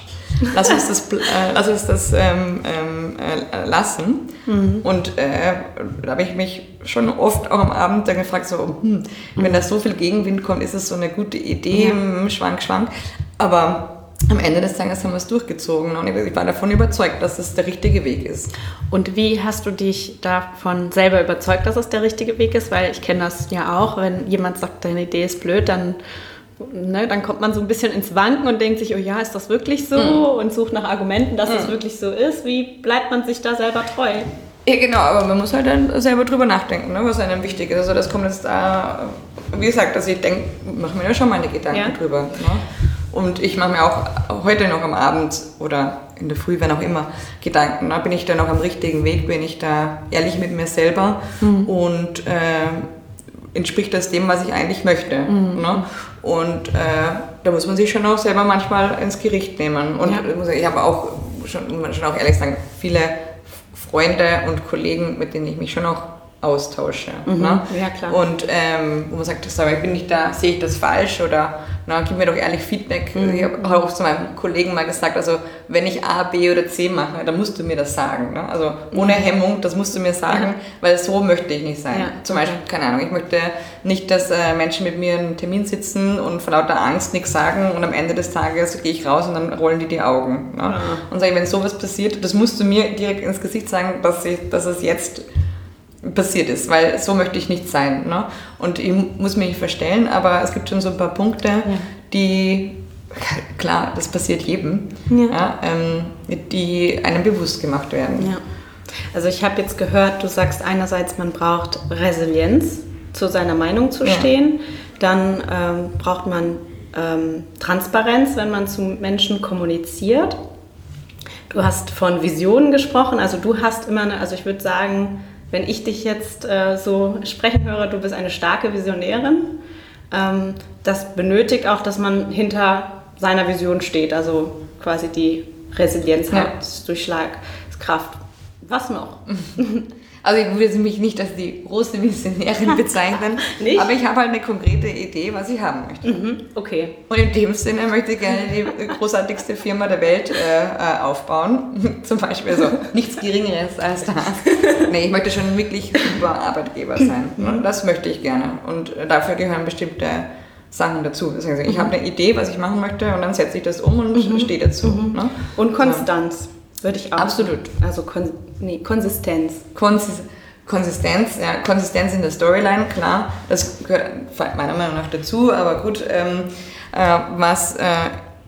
Speaker 2: lass uns das, äh, lass uns das ähm, ähm, äh, lassen. Mhm. Und äh, da habe ich mich schon oft auch am Abend dann gefragt, so, hm, wenn da so viel Gegenwind kommt, ist das so eine gute Idee, ja. Hm, schwank, schwank. Aber am Ende des Tages haben wir es durchgezogen und ich war davon überzeugt, dass es der richtige Weg ist.
Speaker 3: Und wie hast du dich davon selber überzeugt, dass es der richtige Weg ist? Weil ich kenne das ja auch, wenn jemand sagt, deine Idee ist blöd, dann, ne, dann kommt man so ein bisschen ins Wanken und denkt sich, oh ja, ist das wirklich so? Mhm. Und sucht nach Argumenten, dass es mhm. wirklich so ist. Wie bleibt man sich da selber treu?
Speaker 2: Ja, genau, aber man muss halt dann selber drüber nachdenken, ne, was einem wichtig ist. Also das kommt jetzt da, wie gesagt, also ich denke, mache mir ja schon meine Gedanken ja. drüber. Ne? Und ich mache mir auch heute noch am Abend oder in der Früh, wenn auch immer, Gedanken. Ne? Bin ich da noch am richtigen Weg? Bin ich da ehrlich mit mir selber? Mhm. Und äh, entspricht das dem, was ich eigentlich möchte? Mhm. Ne? Und äh, da muss man sich schon auch selber manchmal ins Gericht nehmen. Und ja. ich habe auch, schon, schon auch ehrlich sagen, viele Freunde und Kollegen, mit denen ich mich schon auch austausche. Mhm. Ne? Ja, klar. Und ähm, wo man sagt, ich bin nicht da, sehe ich das falsch oder na, gib mir doch ehrlich Feedback. Mhm. Ich habe auch zu meinem Kollegen mal gesagt, also wenn ich A, B oder C mache, dann musst du mir das sagen. Ne? Also ohne mhm. Hemmung, das musst du mir sagen, ja. weil so möchte ich nicht sein. Ja. Zum Beispiel, keine Ahnung, ich möchte nicht, dass äh, Menschen mit mir einen Termin sitzen und vor lauter Angst nichts sagen und am Ende des Tages gehe ich raus und dann rollen die die Augen. Ne? Ja. Und sage, wenn sowas passiert, das musst du mir direkt ins Gesicht sagen, dass, ich, dass es jetzt passiert ist, weil so möchte ich nicht sein. Ne? Und ich muss mich nicht verstellen, aber es gibt schon so ein paar Punkte, ja. die, <laughs> klar, das passiert jedem, ja. Ja, ähm, die einem bewusst gemacht werden.
Speaker 3: Also ich habe jetzt gehört, du sagst einerseits, man braucht Resilienz, zu seiner Meinung zu stehen, dann ähm, braucht man ähm, Transparenz, wenn man zu Menschen kommuniziert. Du hast von Visionen gesprochen, also du hast immer eine, also ich würde sagen, wenn ich dich jetzt äh, so sprechen höre, du bist eine starke Visionärin. Ähm, das benötigt auch, dass man hinter seiner Vision steht, also quasi die Resilienz ja. hat, Durchschlagskraft. Was noch? <laughs>
Speaker 2: Also ich würde mich nicht als die große Visionärin <laughs> bezeichnen, aber ich habe halt eine konkrete Idee, was ich haben möchte.
Speaker 3: Mhm, okay.
Speaker 2: Und in dem Sinne möchte ich gerne die großartigste Firma der Welt äh, äh aufbauen. <laughs> Zum Beispiel so nichts Geringeres als das. Nee, ich möchte schon wirklich super Arbeitgeber <laughs> sein. Mhm. Das möchte ich gerne. Und dafür gehören bestimmte Sachen dazu. Also ich habe eine Idee, was ich machen möchte und dann setze ich das um und mhm. stehe dazu.
Speaker 3: Mhm. Ne? Und Konstanz. Ja. Würde ich auch.
Speaker 2: Absolut.
Speaker 3: Also Kon nee, Konsistenz.
Speaker 2: Konsis Konsistenz, ja, Konsistenz in der Storyline, klar, das gehört meiner Meinung nach dazu, aber gut, ähm, äh, was äh,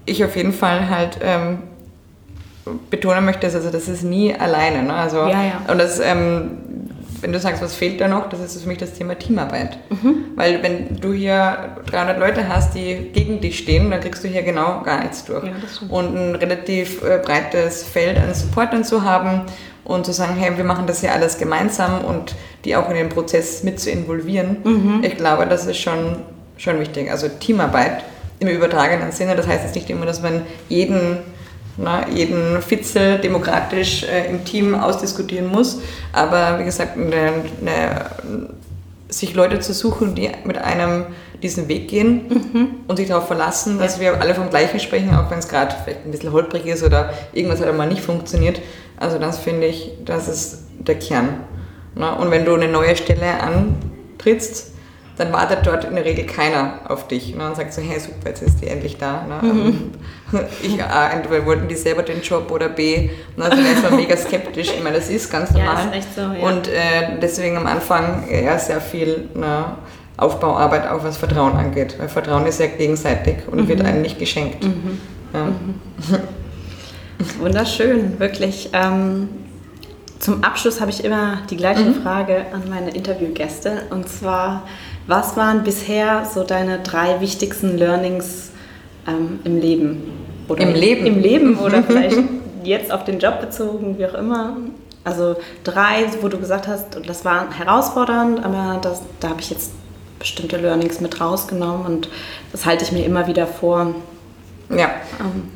Speaker 2: ich auf jeden Fall halt ähm, betonen möchte, ist, also das ist nie alleine. Ne? Also, ja, ja. Und das ähm, wenn du sagst, was fehlt da noch, das ist für mich das Thema Teamarbeit. Mhm. Weil wenn du hier 300 Leute hast, die gegen dich stehen, dann kriegst du hier genau gar nichts durch. Ja, und ein relativ äh, breites Feld an Supportern zu haben und zu sagen, hey, wir machen das hier alles gemeinsam und die auch in den Prozess mit zu involvieren, mhm. ich glaube, das ist schon, schon wichtig. Also Teamarbeit im übertragenen Sinne, das heißt jetzt nicht immer, dass man jeden na, jeden Fitzel demokratisch äh, im Team ausdiskutieren muss. Aber wie gesagt, eine, eine, sich Leute zu suchen, die mit einem diesen Weg gehen mhm. und sich darauf verlassen, dass ja. wir alle vom Gleichen sprechen, auch wenn es gerade vielleicht ein bisschen holprig ist oder irgendwas halt einmal nicht funktioniert. Also das finde ich, das ist der Kern. Na, und wenn du eine neue Stelle antrittst, dann wartet dort in der Regel keiner auf dich ne, und sagt so, hey super, jetzt ist die endlich da. Ne? Mhm. Ich, A, entweder wollten die selber den Job oder B, ne, sind erstmal mega skeptisch. Ich meine, das ist ganz normal. Ja, ist so, ja. Und äh, deswegen am Anfang ja, sehr viel ne, Aufbauarbeit, auch was Vertrauen angeht. Weil Vertrauen ist ja gegenseitig und mhm. wird einem nicht geschenkt. Mhm. Ja. Mhm.
Speaker 3: Wunderschön, wirklich. Ähm, zum Abschluss habe ich immer die gleiche mhm. Frage an meine Interviewgäste und zwar, was waren bisher so deine drei wichtigsten Learnings ähm, im Leben?
Speaker 2: Oder Im Leben?
Speaker 3: Im Leben oder vielleicht jetzt auf den Job bezogen, wie auch immer. Also drei, wo du gesagt hast, das war herausfordernd, aber das, da habe ich jetzt bestimmte Learnings mit rausgenommen und das halte ich mir immer wieder vor.
Speaker 2: Ja. Ähm.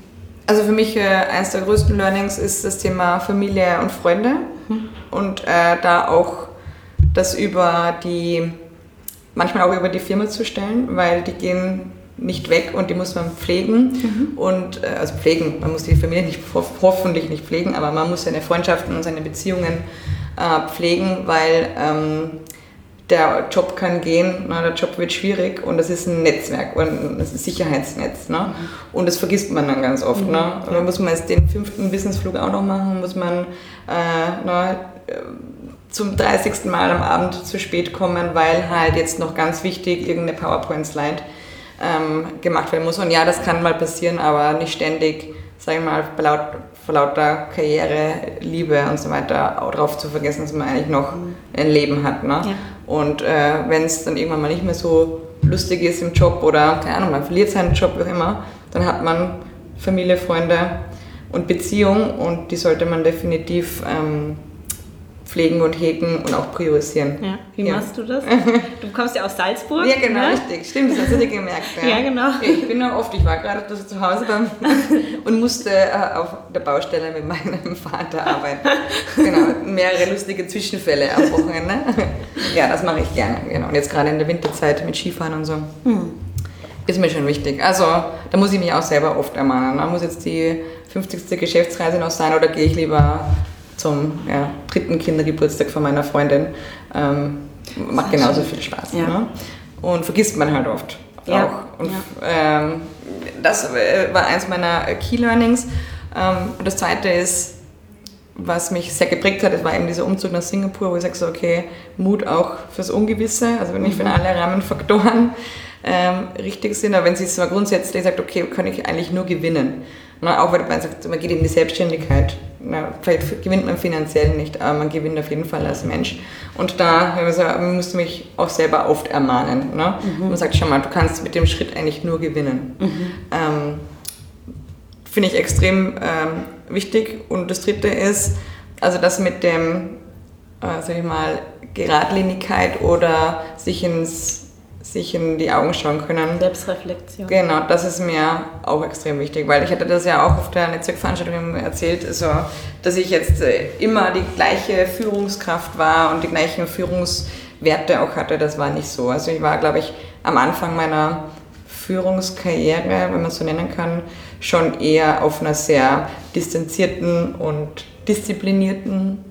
Speaker 2: Also für mich äh, eines der größten Learnings ist das Thema Familie und Freunde mhm. und äh, da auch das über die manchmal auch über die Firma zu stellen, weil die gehen nicht weg und die muss man pflegen. Mhm. Und äh, also pflegen, man muss die Familie nicht, hoffentlich nicht pflegen, aber man muss seine Freundschaften und seine Beziehungen äh, pflegen, weil ähm, der Job kann gehen, na, der Job wird schwierig und das ist ein Netzwerk und das ist ein Sicherheitsnetz. Ne? Mhm. Und das vergisst man dann ganz oft. Mhm. Ne? Dann muss man jetzt den fünften Businessflug auch noch machen, muss man äh, na, zum 30. Mal am Abend zu spät kommen, weil halt jetzt noch ganz wichtig irgendeine PowerPoint-Slide ähm, gemacht werden muss. Und ja, das kann mal passieren, aber nicht ständig, sage ich mal, vor, laut, vor lauter Karriere, Liebe und so weiter auch darauf zu vergessen, dass man eigentlich noch ein Leben hat. Ne? Ja. Und äh, wenn es dann irgendwann mal nicht mehr so lustig ist im Job oder, keine Ahnung, man verliert seinen Job, wie auch immer, dann hat man Familie, Freunde und Beziehung und die sollte man definitiv ähm, pflegen und hegen und auch priorisieren.
Speaker 3: Ja. Wie ja. machst du das? <laughs> Du kommst ja aus Salzburg.
Speaker 2: Ja, genau, ne? richtig. Stimmt, das hast du dir gemerkt.
Speaker 3: Ja, <laughs> ja genau.
Speaker 2: Ich bin ja oft, ich war gerade zu Hause beim, <laughs> und musste äh, auf der Baustelle mit meinem Vater arbeiten. Genau, mehrere lustige Zwischenfälle am Wochenende. Ja, das mache ich gerne. Genau. Und jetzt gerade in der Winterzeit mit Skifahren und so. Hm. Ist mir schon wichtig. Also, da muss ich mich auch selber oft ermahnen. Da muss jetzt die 50. Geschäftsreise noch sein oder gehe ich lieber zum ja, dritten Kindergeburtstag von meiner Freundin. Ähm, macht genauso viel Spaß. Ja. Ne? Und vergisst man halt oft ja. auch. Und ähm, das äh, war eins meiner Key Learnings. Ähm, und das zweite ist, was mich sehr geprägt hat, das war eben dieser Umzug nach Singapur, wo ich sage so, okay, Mut auch fürs Ungewisse, also nicht, wenn mhm. alle Rahmenfaktoren ähm, richtig sind, aber wenn sie zwar grundsätzlich sagt, okay, kann ich eigentlich nur gewinnen. Na, auch wenn man sagt, man geht in die Selbstständigkeit. Na, vielleicht gewinnt man finanziell nicht, aber man gewinnt auf jeden Fall als Mensch. Und da man musste mich auch selber oft ermahnen. Ne? Mhm. Man sagt schon mal, du kannst mit dem Schritt eigentlich nur gewinnen. Mhm. Ähm, Finde ich extrem ähm, wichtig. Und das dritte ist, also das mit dem, äh, sag ich mal, Geradlinigkeit oder sich ins sich in die Augen schauen können.
Speaker 3: Selbstreflexion.
Speaker 2: Genau, das ist mir auch extrem wichtig, weil ich hatte das ja auch auf der Netzwerkveranstaltung erzählt, also, dass ich jetzt äh, immer die gleiche Führungskraft war und die gleichen Führungswerte auch hatte. Das war nicht so. Also ich war, glaube ich, am Anfang meiner Führungskarriere, wenn man es so nennen kann, schon eher auf einer sehr distanzierten und disziplinierten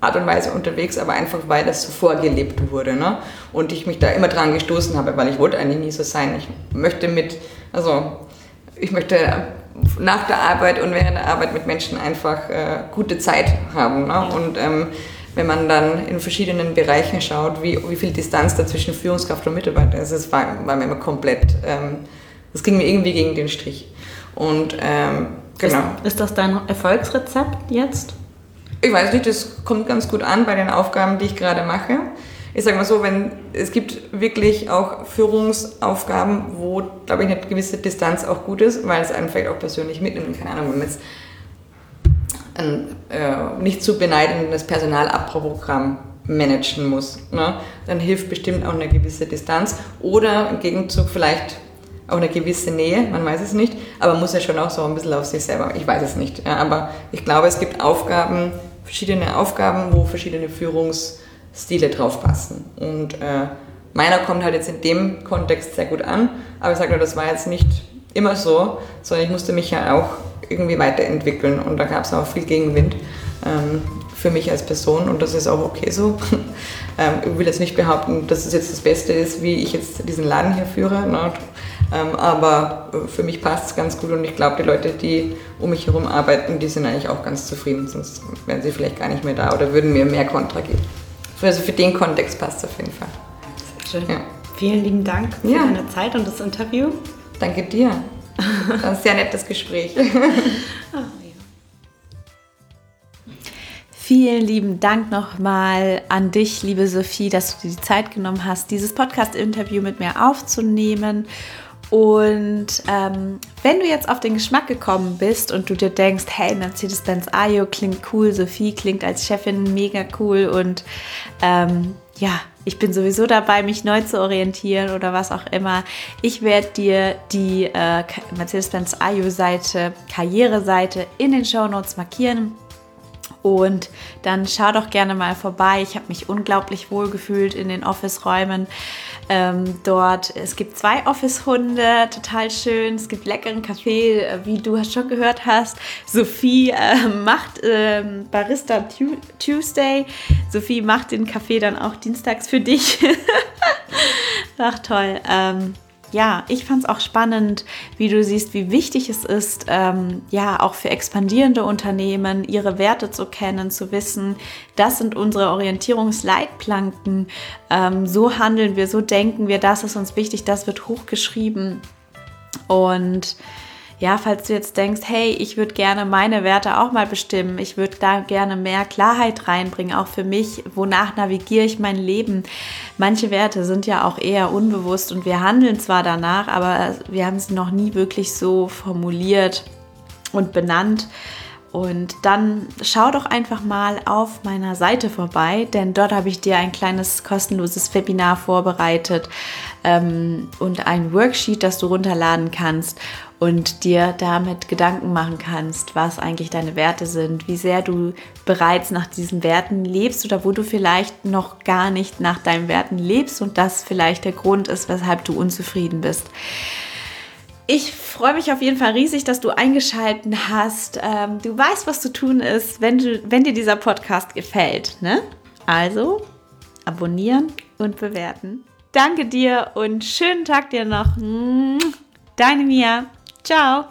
Speaker 2: Art und Weise unterwegs, aber einfach weil das so vorgelebt wurde. Ne? Und ich mich da immer dran gestoßen habe, weil ich wollte eigentlich nie so sein. Ich möchte mit, also ich möchte nach der Arbeit und während der Arbeit mit Menschen einfach äh, gute Zeit haben. Ne? Und ähm, wenn man dann in verschiedenen Bereichen schaut, wie, wie viel Distanz da zwischen Führungskraft und Mitarbeiter ist, das war, war mir immer komplett, ähm, das ging mir irgendwie gegen den Strich. Und ähm,
Speaker 3: genau. Ist, ist das dein Erfolgsrezept jetzt?
Speaker 2: Ich weiß nicht, das kommt ganz gut an bei den Aufgaben, die ich gerade mache. Ich sage mal so, wenn es gibt wirklich auch Führungsaufgaben, wo, glaube ich, eine gewisse Distanz auch gut ist, weil es einen vielleicht auch persönlich mitnimmt. Keine Ahnung, wenn man jetzt ein äh, nicht zu beneidendes Personalabbauprogramm managen muss, ne? dann hilft bestimmt auch eine gewisse Distanz oder im Gegenzug vielleicht auch eine gewisse Nähe, man weiß es nicht, aber muss ja schon auch so ein bisschen auf sich selber, ich weiß es nicht, ja, aber ich glaube, es gibt Aufgaben, verschiedene Aufgaben, wo verschiedene Führungsstile drauf passen. Und äh, meiner kommt halt jetzt in dem Kontext sehr gut an, aber ich sage nur, das war jetzt nicht immer so, sondern ich musste mich ja auch irgendwie weiterentwickeln und da gab es auch viel Gegenwind ähm, für mich als Person und das ist auch okay so. <laughs> ähm, ich will jetzt nicht behaupten, dass es jetzt das Beste ist, wie ich jetzt diesen Laden hier führe. Ne? Ähm, aber äh, für mich passt es ganz gut und ich glaube, die Leute, die um mich herum arbeiten, die sind eigentlich auch ganz zufrieden, sonst wären sie vielleicht gar nicht mehr da oder würden mir mehr Kontra geben. Also für den Kontext passt es auf jeden Fall.
Speaker 3: Sehr schön. Ja. Vielen lieben Dank für ja. deine Zeit und das Interview.
Speaker 2: Danke dir. Das war ein sehr nettes Gespräch. <laughs>
Speaker 3: Vielen lieben Dank nochmal an dich, liebe Sophie, dass du dir die Zeit genommen hast, dieses Podcast-Interview mit mir aufzunehmen. Und ähm, wenn du jetzt auf den Geschmack gekommen bist und du dir denkst, hey, Mercedes-Benz Ayo klingt cool, Sophie klingt als Chefin mega cool und ähm, ja, ich bin sowieso dabei, mich neu zu orientieren oder was auch immer. Ich werde dir die äh, Mercedes-Benz Ayo-Seite, Karriere-Seite in den Show Notes markieren.
Speaker 1: Und dann schau doch gerne mal vorbei. Ich habe mich unglaublich wohl gefühlt in den Office-Räumen ähm, dort. Es gibt zwei Office-Hunde, total schön. Es gibt leckeren Kaffee, äh, wie du schon gehört hast. Sophie äh, macht äh, Barista Tuesday. Sophie macht den Kaffee dann auch dienstags für dich. <laughs> Ach toll. Ähm, ja, ich fand es auch spannend, wie du siehst, wie wichtig es ist, ähm, ja, auch für expandierende Unternehmen ihre Werte zu kennen, zu wissen, das sind unsere Orientierungsleitplanken, ähm, so handeln wir, so denken wir, das ist uns wichtig, das wird hochgeschrieben. Und ja, falls du jetzt denkst, hey, ich würde gerne meine Werte auch mal bestimmen, ich würde da gerne mehr Klarheit reinbringen, auch für mich, wonach navigiere ich mein Leben. Manche Werte sind ja auch eher unbewusst und wir handeln zwar danach, aber wir haben sie noch nie wirklich so formuliert und benannt. Und dann schau doch einfach mal auf meiner Seite vorbei, denn dort habe ich dir ein kleines kostenloses Webinar vorbereitet ähm, und ein Worksheet, das du runterladen kannst und dir damit Gedanken machen kannst, was eigentlich deine Werte sind, wie sehr du bereits nach diesen Werten lebst oder wo du vielleicht noch gar nicht nach deinen Werten lebst und das vielleicht der Grund ist, weshalb du unzufrieden bist. Ich freue mich auf jeden Fall riesig, dass du eingeschaltet hast. Ähm, du weißt, was zu tun ist, wenn, du, wenn dir dieser Podcast gefällt. Ne? Also abonnieren und bewerten. Danke dir und schönen Tag dir noch. Deine Mia. Ciao.